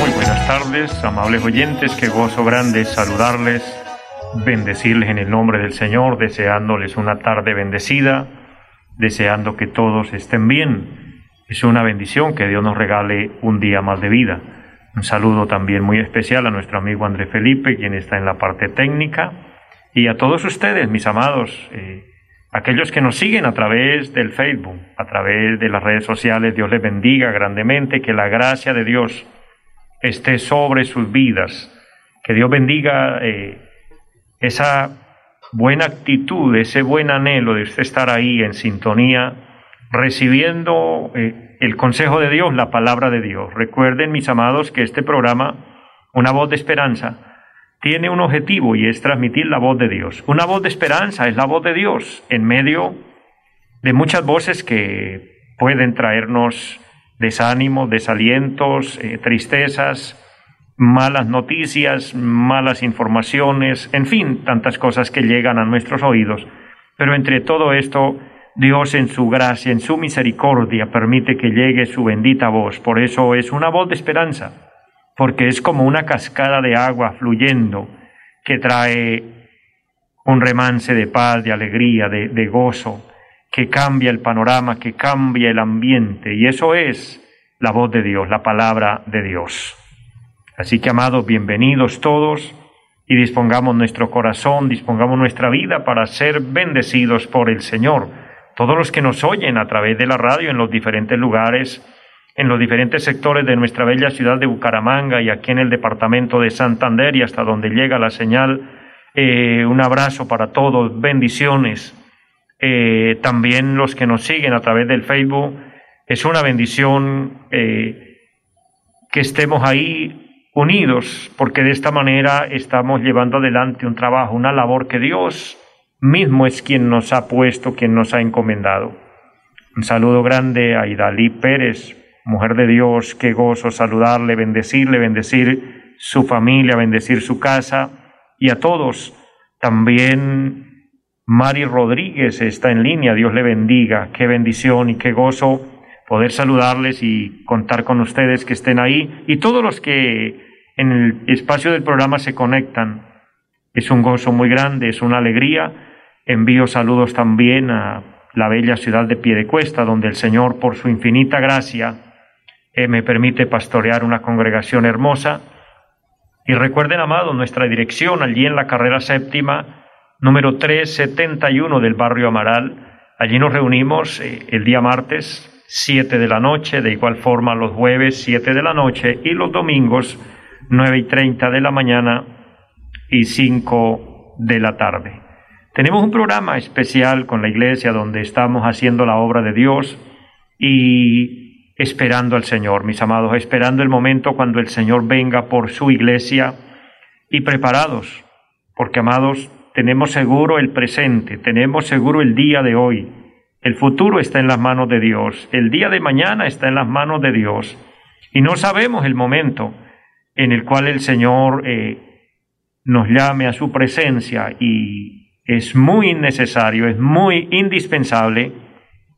Muy buenas tardes, amables oyentes, qué gozo grande saludarles bendecirles en el nombre del Señor, deseándoles una tarde bendecida, deseando que todos estén bien. Es una bendición que Dios nos regale un día más de vida. Un saludo también muy especial a nuestro amigo André Felipe, quien está en la parte técnica, y a todos ustedes, mis amados, eh, aquellos que nos siguen a través del Facebook, a través de las redes sociales. Dios les bendiga grandemente, que la gracia de Dios esté sobre sus vidas, que Dios bendiga. Eh, esa buena actitud, ese buen anhelo de usted estar ahí en sintonía, recibiendo eh, el consejo de Dios, la palabra de Dios. Recuerden, mis amados, que este programa, Una voz de esperanza, tiene un objetivo y es transmitir la voz de Dios. Una voz de esperanza es la voz de Dios en medio de muchas voces que pueden traernos desánimo, desalientos, eh, tristezas, malas noticias, malas informaciones, en fin, tantas cosas que llegan a nuestros oídos. Pero entre todo esto, Dios en su gracia, en su misericordia, permite que llegue su bendita voz. Por eso es una voz de esperanza, porque es como una cascada de agua fluyendo que trae un remance de paz, de alegría, de, de gozo, que cambia el panorama, que cambia el ambiente. Y eso es la voz de Dios, la palabra de Dios. Así que, amados, bienvenidos todos y dispongamos nuestro corazón, dispongamos nuestra vida para ser bendecidos por el Señor. Todos los que nos oyen a través de la radio en los diferentes lugares, en los diferentes sectores de nuestra bella ciudad de Bucaramanga y aquí en el departamento de Santander y hasta donde llega la señal, eh, un abrazo para todos, bendiciones. Eh, también los que nos siguen a través del Facebook, es una bendición eh, que estemos ahí unidos, porque de esta manera estamos llevando adelante un trabajo, una labor que Dios mismo es quien nos ha puesto, quien nos ha encomendado. Un saludo grande a Idalí Pérez, mujer de Dios, qué gozo saludarle, bendecirle, bendecir su familia, bendecir su casa y a todos. También Mari Rodríguez está en línea, Dios le bendiga, qué bendición y qué gozo poder saludarles y contar con ustedes que estén ahí y todos los que en el espacio del programa se conectan. Es un gozo muy grande, es una alegría. Envío saludos también a la bella ciudad de Piedecuesta, donde el Señor, por su infinita gracia, eh, me permite pastorear una congregación hermosa. Y recuerden, amados, nuestra dirección allí en la carrera séptima, número 371 del barrio Amaral. Allí nos reunimos eh, el día martes, 7 de la noche, de igual forma los jueves 7 de la noche y los domingos 9 y 30 de la mañana y 5 de la tarde. Tenemos un programa especial con la iglesia donde estamos haciendo la obra de Dios y esperando al Señor, mis amados, esperando el momento cuando el Señor venga por su iglesia y preparados, porque amados, tenemos seguro el presente, tenemos seguro el día de hoy, el futuro está en las manos de Dios, el día de mañana está en las manos de Dios y no sabemos el momento en el cual el Señor eh, nos llame a su presencia y es muy necesario, es muy indispensable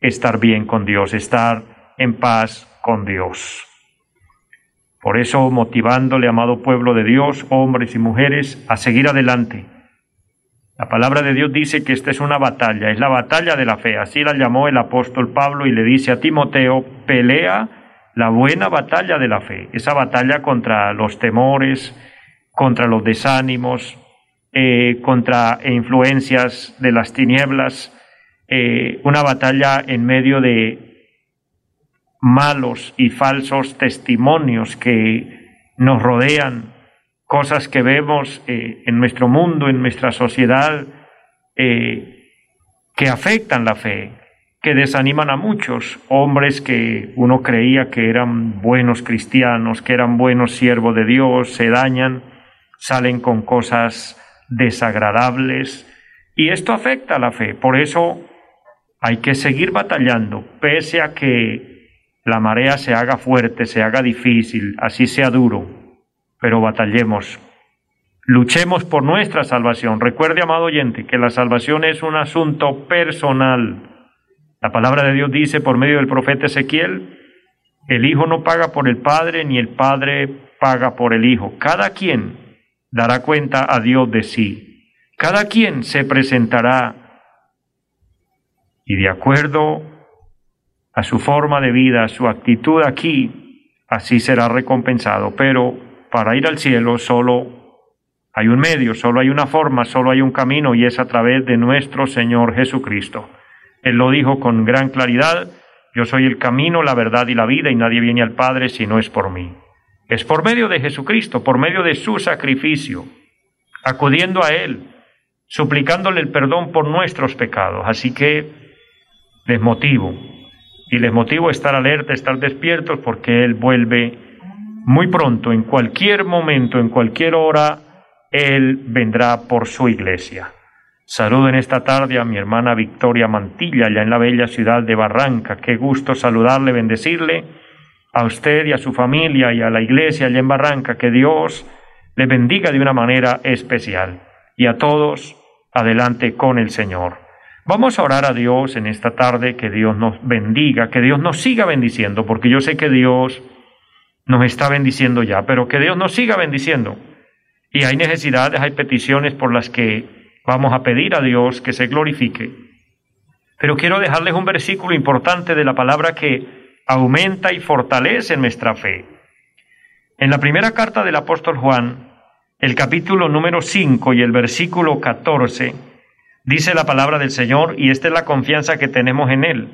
estar bien con Dios, estar en paz con Dios. Por eso, motivándole, amado pueblo de Dios, hombres y mujeres, a seguir adelante, la palabra de Dios dice que esta es una batalla, es la batalla de la fe. Así la llamó el apóstol Pablo y le dice a Timoteo, pelea la buena batalla de la fe, esa batalla contra los temores, contra los desánimos, eh, contra influencias de las tinieblas, eh, una batalla en medio de malos y falsos testimonios que nos rodean, cosas que vemos eh, en nuestro mundo, en nuestra sociedad, eh, que afectan la fe, que desaniman a muchos, hombres que uno creía que eran buenos cristianos, que eran buenos siervos de Dios, se dañan, salen con cosas desagradables y esto afecta a la fe. Por eso hay que seguir batallando, pese a que la marea se haga fuerte, se haga difícil, así sea duro, pero batallemos. Luchemos por nuestra salvación. Recuerde, amado oyente, que la salvación es un asunto personal la palabra de Dios dice por medio del profeta Ezequiel, el Hijo no paga por el Padre, ni el Padre paga por el Hijo. Cada quien dará cuenta a Dios de sí. Cada quien se presentará y de acuerdo a su forma de vida, a su actitud aquí, así será recompensado. Pero para ir al cielo solo hay un medio, solo hay una forma, solo hay un camino y es a través de nuestro Señor Jesucristo. Él lo dijo con gran claridad, yo soy el camino, la verdad y la vida, y nadie viene al Padre si no es por mí. Es por medio de Jesucristo, por medio de su sacrificio, acudiendo a Él, suplicándole el perdón por nuestros pecados. Así que les motivo, y les motivo a estar alerta, estar despiertos, porque Él vuelve muy pronto, en cualquier momento, en cualquier hora, Él vendrá por su iglesia. Saludo en esta tarde a mi hermana Victoria Mantilla, allá en la bella ciudad de Barranca. Qué gusto saludarle, bendecirle a usted y a su familia y a la iglesia allá en Barranca. Que Dios le bendiga de una manera especial. Y a todos, adelante con el Señor. Vamos a orar a Dios en esta tarde, que Dios nos bendiga, que Dios nos siga bendiciendo, porque yo sé que Dios nos está bendiciendo ya, pero que Dios nos siga bendiciendo. Y hay necesidades, hay peticiones por las que Vamos a pedir a Dios que se glorifique. Pero quiero dejarles un versículo importante de la palabra que aumenta y fortalece nuestra fe. En la primera carta del apóstol Juan, el capítulo número 5 y el versículo 14, dice la palabra del Señor, y esta es la confianza que tenemos en Él,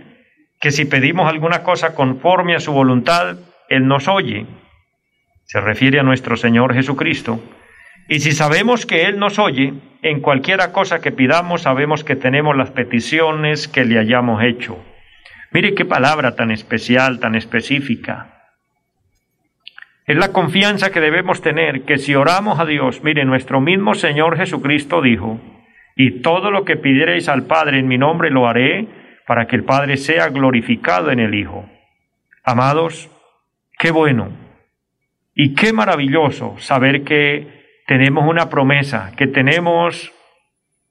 que si pedimos alguna cosa conforme a su voluntad, Él nos oye. Se refiere a nuestro Señor Jesucristo. Y si sabemos que Él nos oye, en cualquiera cosa que pidamos sabemos que tenemos las peticiones que le hayamos hecho. Mire qué palabra tan especial, tan específica. Es la confianza que debemos tener, que si oramos a Dios, mire, nuestro mismo Señor Jesucristo dijo, y todo lo que pidiereis al Padre en mi nombre lo haré, para que el Padre sea glorificado en el Hijo. Amados, qué bueno y qué maravilloso saber que tenemos una promesa, que tenemos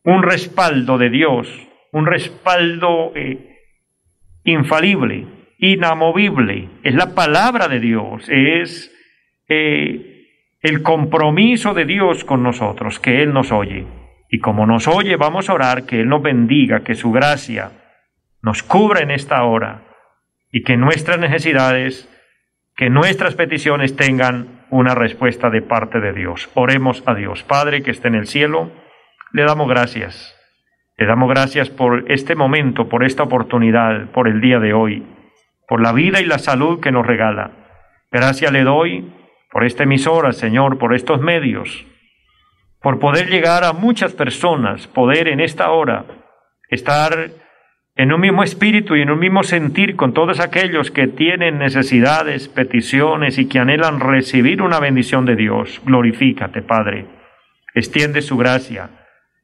un respaldo de Dios, un respaldo eh, infalible, inamovible. Es la palabra de Dios, es eh, el compromiso de Dios con nosotros, que Él nos oye. Y como nos oye, vamos a orar que Él nos bendiga, que su gracia nos cubra en esta hora y que nuestras necesidades, que nuestras peticiones tengan una respuesta de parte de Dios. Oremos a Dios. Padre que esté en el cielo, le damos gracias. Le damos gracias por este momento, por esta oportunidad, por el día de hoy, por la vida y la salud que nos regala. Gracias le doy por esta emisora, Señor, por estos medios, por poder llegar a muchas personas, poder en esta hora estar en un mismo espíritu y en un mismo sentir con todos aquellos que tienen necesidades, peticiones y que anhelan recibir una bendición de Dios. Glorifícate, Padre. Extiende su gracia.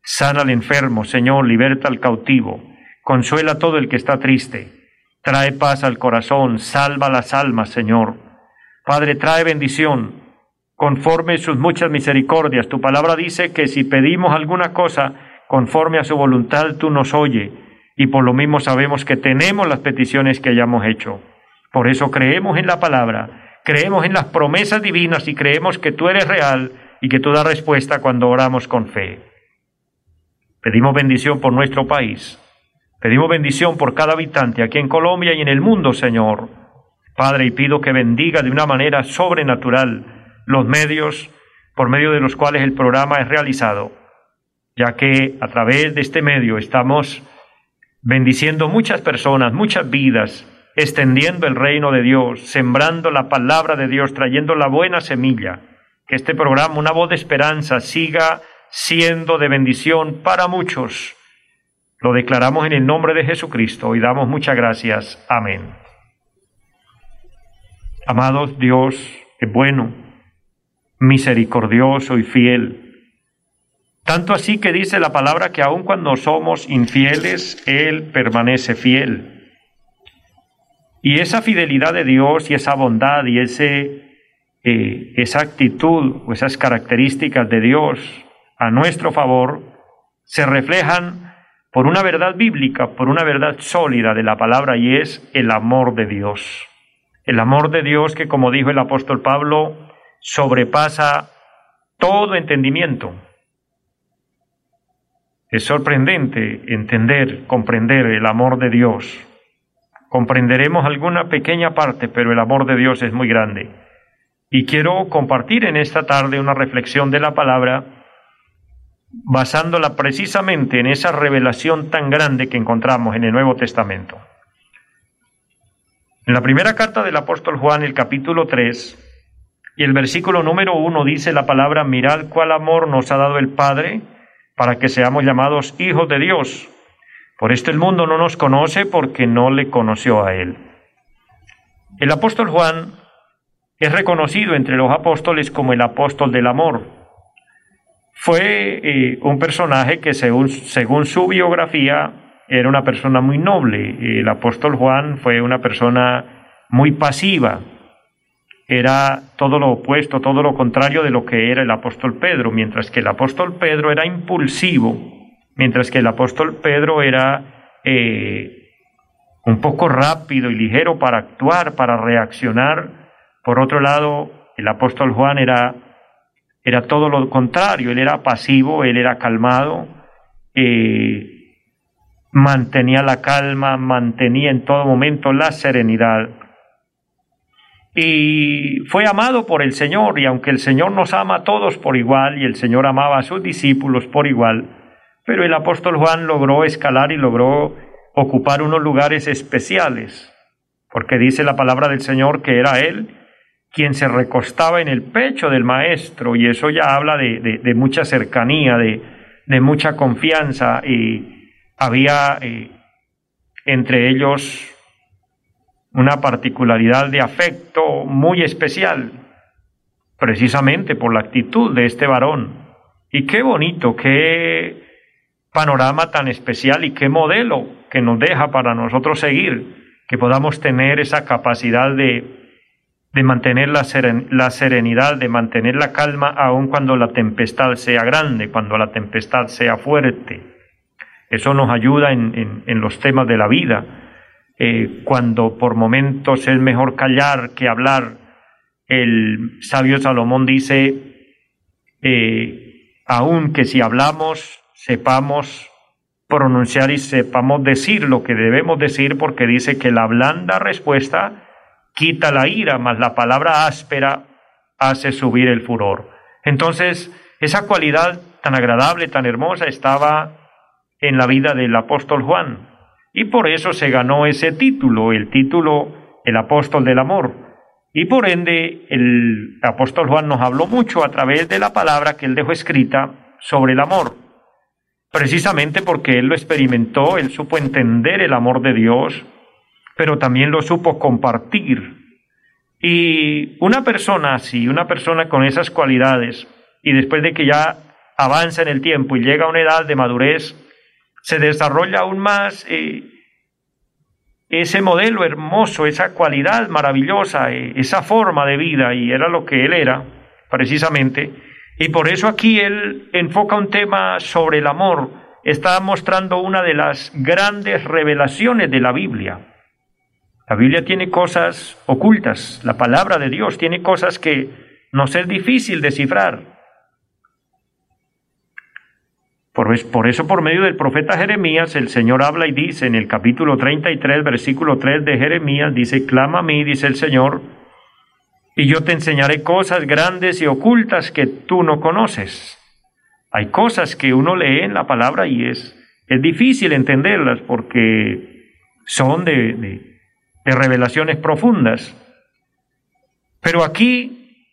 Sana al enfermo, Señor, liberta al cautivo. Consuela a todo el que está triste. Trae paz al corazón, salva las almas, Señor. Padre, trae bendición. Conforme sus muchas misericordias, tu palabra dice que si pedimos alguna cosa conforme a su voluntad, tú nos oye y por lo mismo sabemos que tenemos las peticiones que hayamos hecho. Por eso creemos en la palabra, creemos en las promesas divinas y creemos que tú eres real y que tú das respuesta cuando oramos con fe. Pedimos bendición por nuestro país. Pedimos bendición por cada habitante aquí en Colombia y en el mundo, Señor. Padre, y pido que bendiga de una manera sobrenatural los medios por medio de los cuales el programa es realizado, ya que a través de este medio estamos bendiciendo muchas personas, muchas vidas, extendiendo el reino de Dios, sembrando la palabra de Dios, trayendo la buena semilla. Que este programa, una voz de esperanza, siga siendo de bendición para muchos. Lo declaramos en el nombre de Jesucristo y damos muchas gracias. Amén. Amados, Dios es bueno, misericordioso y fiel. Tanto así que dice la palabra que aun cuando somos infieles, Él permanece fiel. Y esa fidelidad de Dios y esa bondad y ese, eh, esa actitud o esas características de Dios a nuestro favor se reflejan por una verdad bíblica, por una verdad sólida de la palabra y es el amor de Dios. El amor de Dios que, como dijo el apóstol Pablo, sobrepasa todo entendimiento. Es sorprendente entender, comprender el amor de Dios. Comprenderemos alguna pequeña parte, pero el amor de Dios es muy grande. Y quiero compartir en esta tarde una reflexión de la palabra basándola precisamente en esa revelación tan grande que encontramos en el Nuevo Testamento. En la primera carta del apóstol Juan, el capítulo 3, y el versículo número 1 dice la palabra, mirad cuál amor nos ha dado el Padre para que seamos llamados hijos de Dios. Por esto el mundo no nos conoce porque no le conoció a Él. El apóstol Juan es reconocido entre los apóstoles como el apóstol del amor. Fue eh, un personaje que según, según su biografía era una persona muy noble. El apóstol Juan fue una persona muy pasiva. Era todo lo opuesto, todo lo contrario de lo que era el apóstol Pedro, mientras que el apóstol Pedro era impulsivo, mientras que el apóstol Pedro era eh, un poco rápido y ligero para actuar, para reaccionar. Por otro lado, el apóstol Juan era, era todo lo contrario, él era pasivo, él era calmado, eh, mantenía la calma, mantenía en todo momento la serenidad. Y fue amado por el Señor, y aunque el Señor nos ama a todos por igual, y el Señor amaba a sus discípulos por igual, pero el apóstol Juan logró escalar y logró ocupar unos lugares especiales, porque dice la palabra del Señor que era él quien se recostaba en el pecho del maestro, y eso ya habla de, mucha cercanía, de, mucha confianza, y, había eh, entre ellos una particularidad de afecto muy especial, precisamente por la actitud de este varón. Y qué bonito, qué panorama tan especial y qué modelo que nos deja para nosotros seguir, que podamos tener esa capacidad de, de mantener la, la serenidad, de mantener la calma aun cuando la tempestad sea grande, cuando la tempestad sea fuerte eso nos ayuda en, los temas de la vida. Eh, cuando por momentos es mejor callar que hablar, el sabio Salomón dice, eh, aun que si hablamos, sepamos pronunciar y sepamos decir lo que debemos decir, porque dice que la blanda respuesta quita la ira, mas la palabra áspera hace subir el furor. Entonces, esa cualidad tan agradable, tan hermosa, estaba en la vida del apóstol Juan. Y por eso se ganó ese título, el título el apóstol del amor. Y por ende el apóstol Juan nos habló mucho a través de la palabra que él dejó escrita sobre el amor. Precisamente porque él lo experimentó, él supo entender el amor de Dios, pero también lo supo compartir. Y una persona así, una persona con esas cualidades, y después de que ya avanza en el tiempo y llega a una edad de madurez, se desarrolla aún más eh, ese modelo hermoso, esa cualidad maravillosa, eh, esa forma de vida, y era lo que él era, precisamente. Y por eso aquí él enfoca un tema sobre el amor, está mostrando una de las grandes revelaciones de la Biblia. La Biblia tiene cosas ocultas, la palabra de Dios tiene cosas que nos es difícil descifrar. Por, eso, por medio del profeta Jeremías, el Señor habla y dice en el capítulo 33, versículo 3 de Jeremías, dice, clama a mí, dice el Señor, y yo te enseñaré cosas grandes y ocultas que tú no conoces. Hay cosas que uno lee en la palabra y es, es difícil entenderlas porque son de, de revelaciones profundas. Pero aquí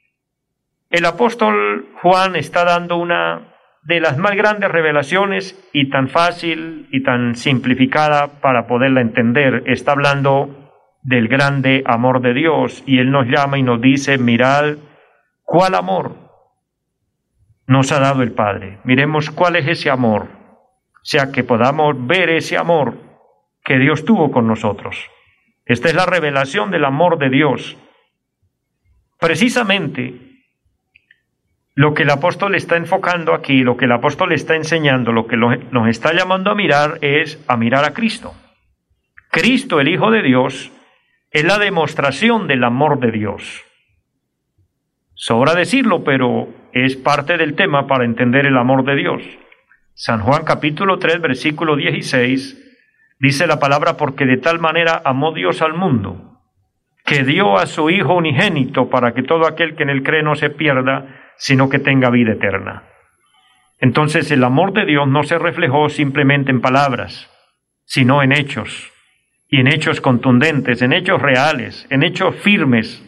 el apóstol Juan está dando una de las más grandes revelaciones y tan fácil y tan simplificada para poderla entender. Está hablando del grande amor de Dios y Él nos llama y nos dice, mirad cuál amor nos ha dado el Padre. Miremos cuál es ese amor, o sea, que podamos ver ese amor que Dios tuvo con nosotros. Esta es la revelación del amor de Dios. Precisamente lo que el apóstol está enfocando aquí, lo que el apóstol está enseñando, lo que nos está llamando a mirar es a mirar a Cristo. Cristo, el Hijo de Dios, es la demostración del amor de Dios. Sobra decirlo, pero es parte del tema para entender el amor de Dios. San Juan capítulo 3, versículo 16, dice la palabra, porque de tal manera amó Dios al mundo, que dio a su Hijo unigénito para que todo aquel que en él cree no se pierda, sino que tenga vida eterna. Entonces el amor de Dios no se reflejó simplemente en palabras, sino en hechos, y en hechos contundentes, en hechos reales, en hechos firmes,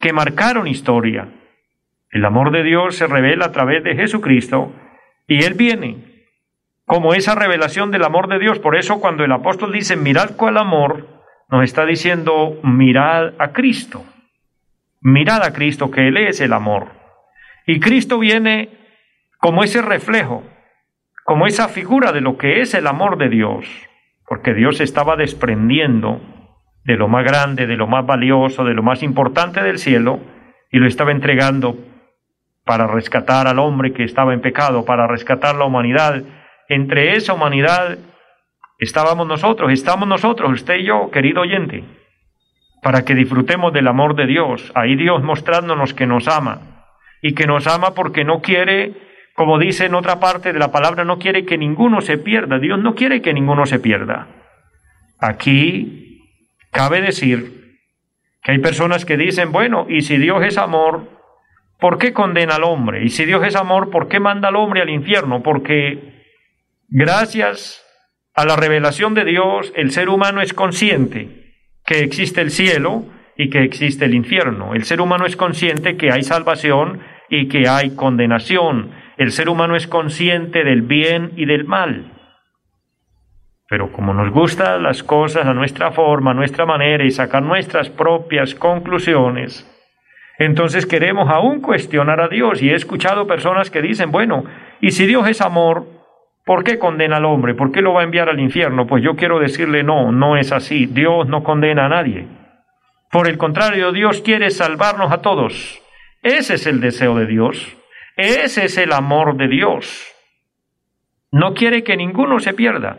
que marcaron historia. El amor de Dios se revela a través de Jesucristo, y Él viene como esa revelación del amor de Dios. Por eso cuando el apóstol dice, mirad cuál amor, nos está diciendo, mirad a Cristo. Mirad a Cristo, que Él es el amor. Y Cristo viene como ese reflejo, como esa figura de lo que es el amor de Dios, porque Dios estaba desprendiendo de lo más grande, de lo más valioso, de lo más importante del cielo, y lo estaba entregando para rescatar al hombre que estaba en pecado, para rescatar la humanidad. Entre esa humanidad estábamos nosotros, estamos nosotros, usted y yo, querido oyente, para que disfrutemos del amor de Dios, ahí Dios mostrándonos que nos ama, y que nos ama porque no quiere, como dice en otra parte de la palabra, no quiere que ninguno se pierda. Dios no quiere que ninguno se pierda. Aquí cabe decir que hay personas que dicen, bueno, y si Dios es amor, ¿por qué condena al hombre? Y si Dios es amor, ¿por qué manda al hombre al infierno? Porque gracias a la revelación de Dios, el ser humano es consciente que existe el cielo y que existe el infierno. El ser humano es consciente que hay salvación y que hay condenación. El ser humano es consciente del bien y del mal. Pero como nos gustan las cosas a nuestra forma, a nuestra manera y sacar nuestras propias conclusiones, entonces queremos aún cuestionar a Dios. Y he escuchado personas que dicen, bueno, ¿y si Dios es amor, ¿por qué condena al hombre? ¿Por qué lo va a enviar al infierno? Pues yo quiero decirle, no, no es así. Dios no condena a nadie. Por el contrario, Dios quiere salvarnos a todos. Ese es el deseo de Dios. Ese es el amor de Dios. No quiere que ninguno se pierda,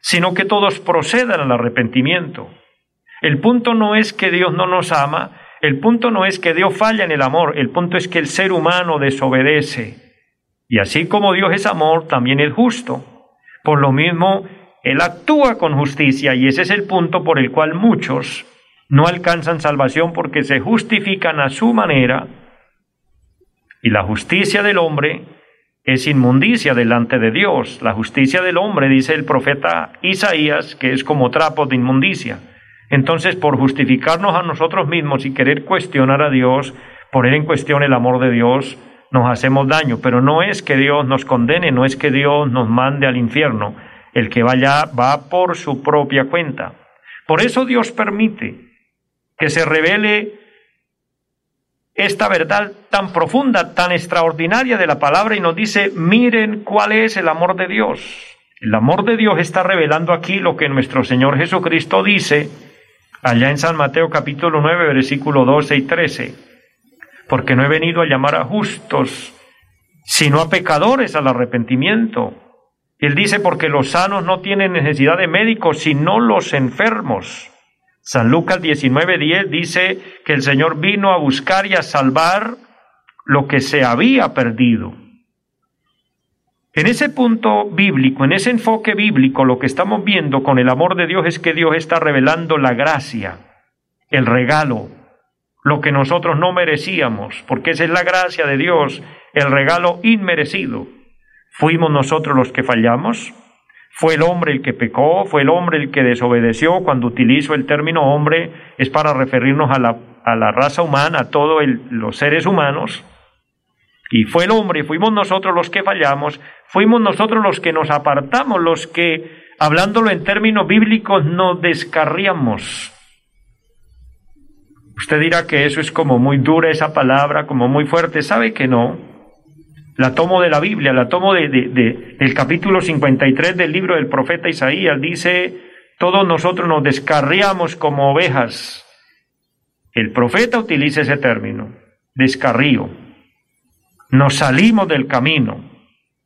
sino que todos procedan al arrepentimiento. El punto no es que Dios no nos ama, el punto no es que Dios falla en el amor, el punto es que el ser humano desobedece. Y así como Dios es amor, también es justo. Por lo mismo, Él actúa con justicia y ese es el punto por el cual muchos no alcanzan salvación porque se justifican a su manera y la justicia del hombre es inmundicia delante de Dios. La justicia del hombre, dice el profeta Isaías, que es como trapo de inmundicia. Entonces, por justificarnos a nosotros mismos y querer cuestionar a Dios, poner en cuestión el amor de Dios, nos hacemos daño. Pero no es que Dios nos condene, no es que Dios nos mande al infierno. El que vaya va por su propia cuenta. Por eso Dios permite que se revele esta verdad tan profunda, tan extraordinaria de la palabra y nos dice, miren cuál es el amor de Dios. El amor de Dios está revelando aquí lo que nuestro Señor Jesucristo dice allá en San Mateo capítulo 9, versículo 12 y 13. Porque no he venido a llamar a justos, sino a pecadores al arrepentimiento. Él dice, porque los sanos no tienen necesidad de médicos, sino los enfermos. San Lucas 19:10 dice que el Señor vino a buscar y a salvar lo que se había perdido. En ese punto bíblico, en ese enfoque bíblico, lo que estamos viendo con el amor de Dios es que Dios está revelando la gracia, el regalo, lo que nosotros no merecíamos, porque esa es la gracia de Dios, el regalo inmerecido. ¿Fuimos nosotros los que fallamos? Fue el hombre el que pecó, fue el hombre el que desobedeció. Cuando utilizo el término hombre es para referirnos a la, a la raza humana, a todos los seres humanos. Y fue el hombre, fuimos nosotros los que fallamos, fuimos nosotros los que nos apartamos, los que, hablándolo en términos bíblicos, nos descarriamos. Usted dirá que eso es como muy dura esa palabra, como muy fuerte. ¿Sabe que no? La tomo de la Biblia, la tomo de, del capítulo 53 del libro del profeta Isaías. Dice, todos nosotros nos descarriamos como ovejas. El profeta utiliza ese término, descarrío. Nos salimos del camino.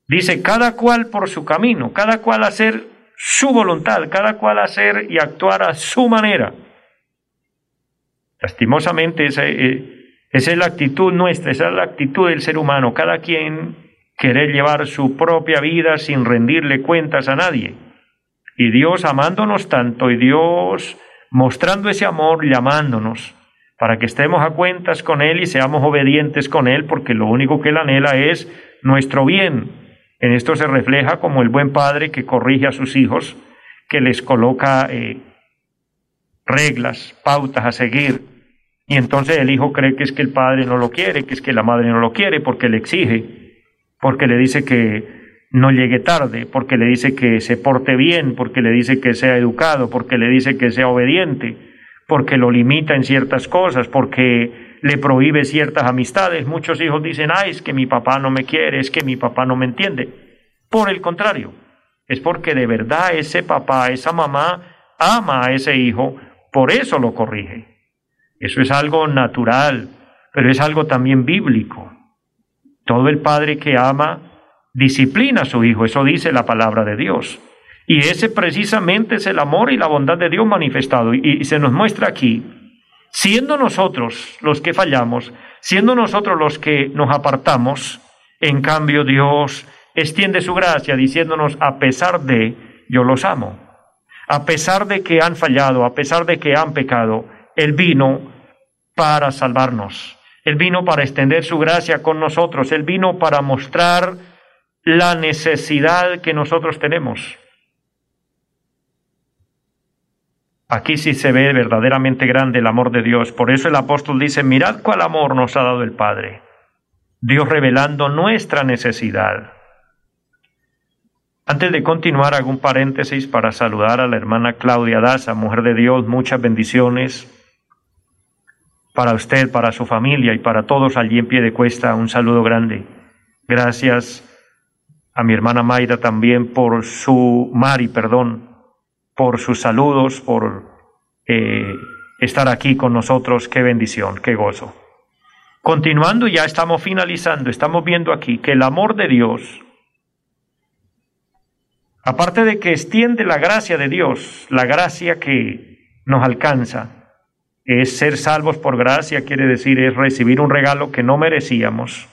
Dice, cada cual por su camino, cada cual hacer su voluntad, cada cual hacer y actuar a su manera. Lastimosamente, esa, eh, esa es la actitud nuestra, esa es la actitud del ser humano, cada quien querer llevar su propia vida sin rendirle cuentas a nadie. Y Dios amándonos tanto y Dios mostrando ese amor, llamándonos para que estemos a cuentas con Él y seamos obedientes con Él, porque lo único que Él anhela es nuestro bien. En esto se refleja como el buen padre que corrige a sus hijos, que les coloca eh, reglas, pautas a seguir, y entonces el hijo cree que es que el padre no lo quiere, que es que la madre no lo quiere, porque le exige, porque le dice que no llegue tarde, porque le dice que se porte bien, porque le dice que sea educado, porque le dice que sea obediente, porque lo limita en ciertas cosas, porque le prohíbe ciertas amistades. Muchos hijos dicen, ay, es que mi papá no me quiere, es que mi papá no me entiende. Por el contrario, es porque de verdad ese papá, esa mamá ama a ese hijo, por eso lo corrige. Eso es algo natural, pero es algo también bíblico. Todo el padre que ama disciplina a su hijo, eso dice la palabra de Dios. Y ese precisamente es el amor y la bondad de Dios manifestado. Y, se nos muestra aquí, siendo nosotros los que fallamos, siendo nosotros los que nos apartamos, en cambio Dios extiende su gracia diciéndonos, a pesar de, yo los amo. A pesar de que han fallado, a pesar de que han pecado, Él vino para salvarnos. Él vino para extender su gracia con nosotros. Él vino para mostrar la necesidad que nosotros tenemos. Aquí sí se ve verdaderamente grande el amor de Dios. Por eso el apóstol dice, mirad cuál amor nos ha dado el Padre. Dios revelando nuestra necesidad. Antes de continuar, hago un paréntesis para saludar a la hermana Claudia Daza, mujer de Dios, muchas bendiciones para usted, para su familia y para todos allí en pie de cuesta, un saludo grande. Gracias a mi hermana Mayra también por su, Mari, perdón, por sus saludos, por eh, estar aquí con nosotros. Qué bendición, qué gozo. Continuando, ya estamos finalizando, estamos viendo aquí que el amor de Dios, aparte de que extiende la gracia de Dios, la gracia que nos alcanza, es ser salvos por gracia, quiere decir, es recibir un regalo que no merecíamos.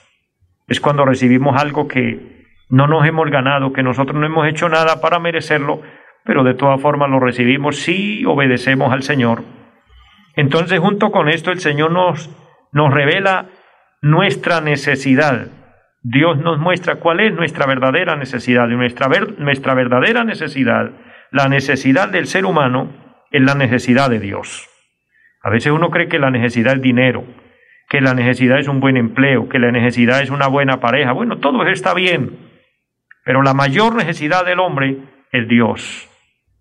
Es cuando recibimos algo que no nos hemos ganado, que nosotros no hemos hecho nada para merecerlo, pero de todas formas lo recibimos si obedecemos al Señor. Entonces, junto con esto, el Señor nos, nos revela nuestra necesidad. Dios nos muestra cuál es nuestra verdadera necesidad. Y nuestra, nuestra verdadera necesidad, la necesidad del ser humano, es la necesidad de Dios. A veces uno cree que la necesidad es dinero, que la necesidad es un buen empleo, que la necesidad es una buena pareja. Bueno, todo está bien, pero la mayor necesidad del hombre es Dios.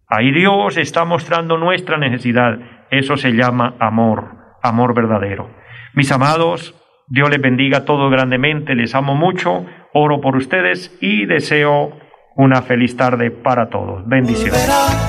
Ahí Dios está mostrando nuestra necesidad. Eso se llama amor, amor verdadero. Mis amados, Dios les bendiga todo grandemente, les amo mucho, oro por ustedes y deseo una feliz tarde para todos. Bendiciones.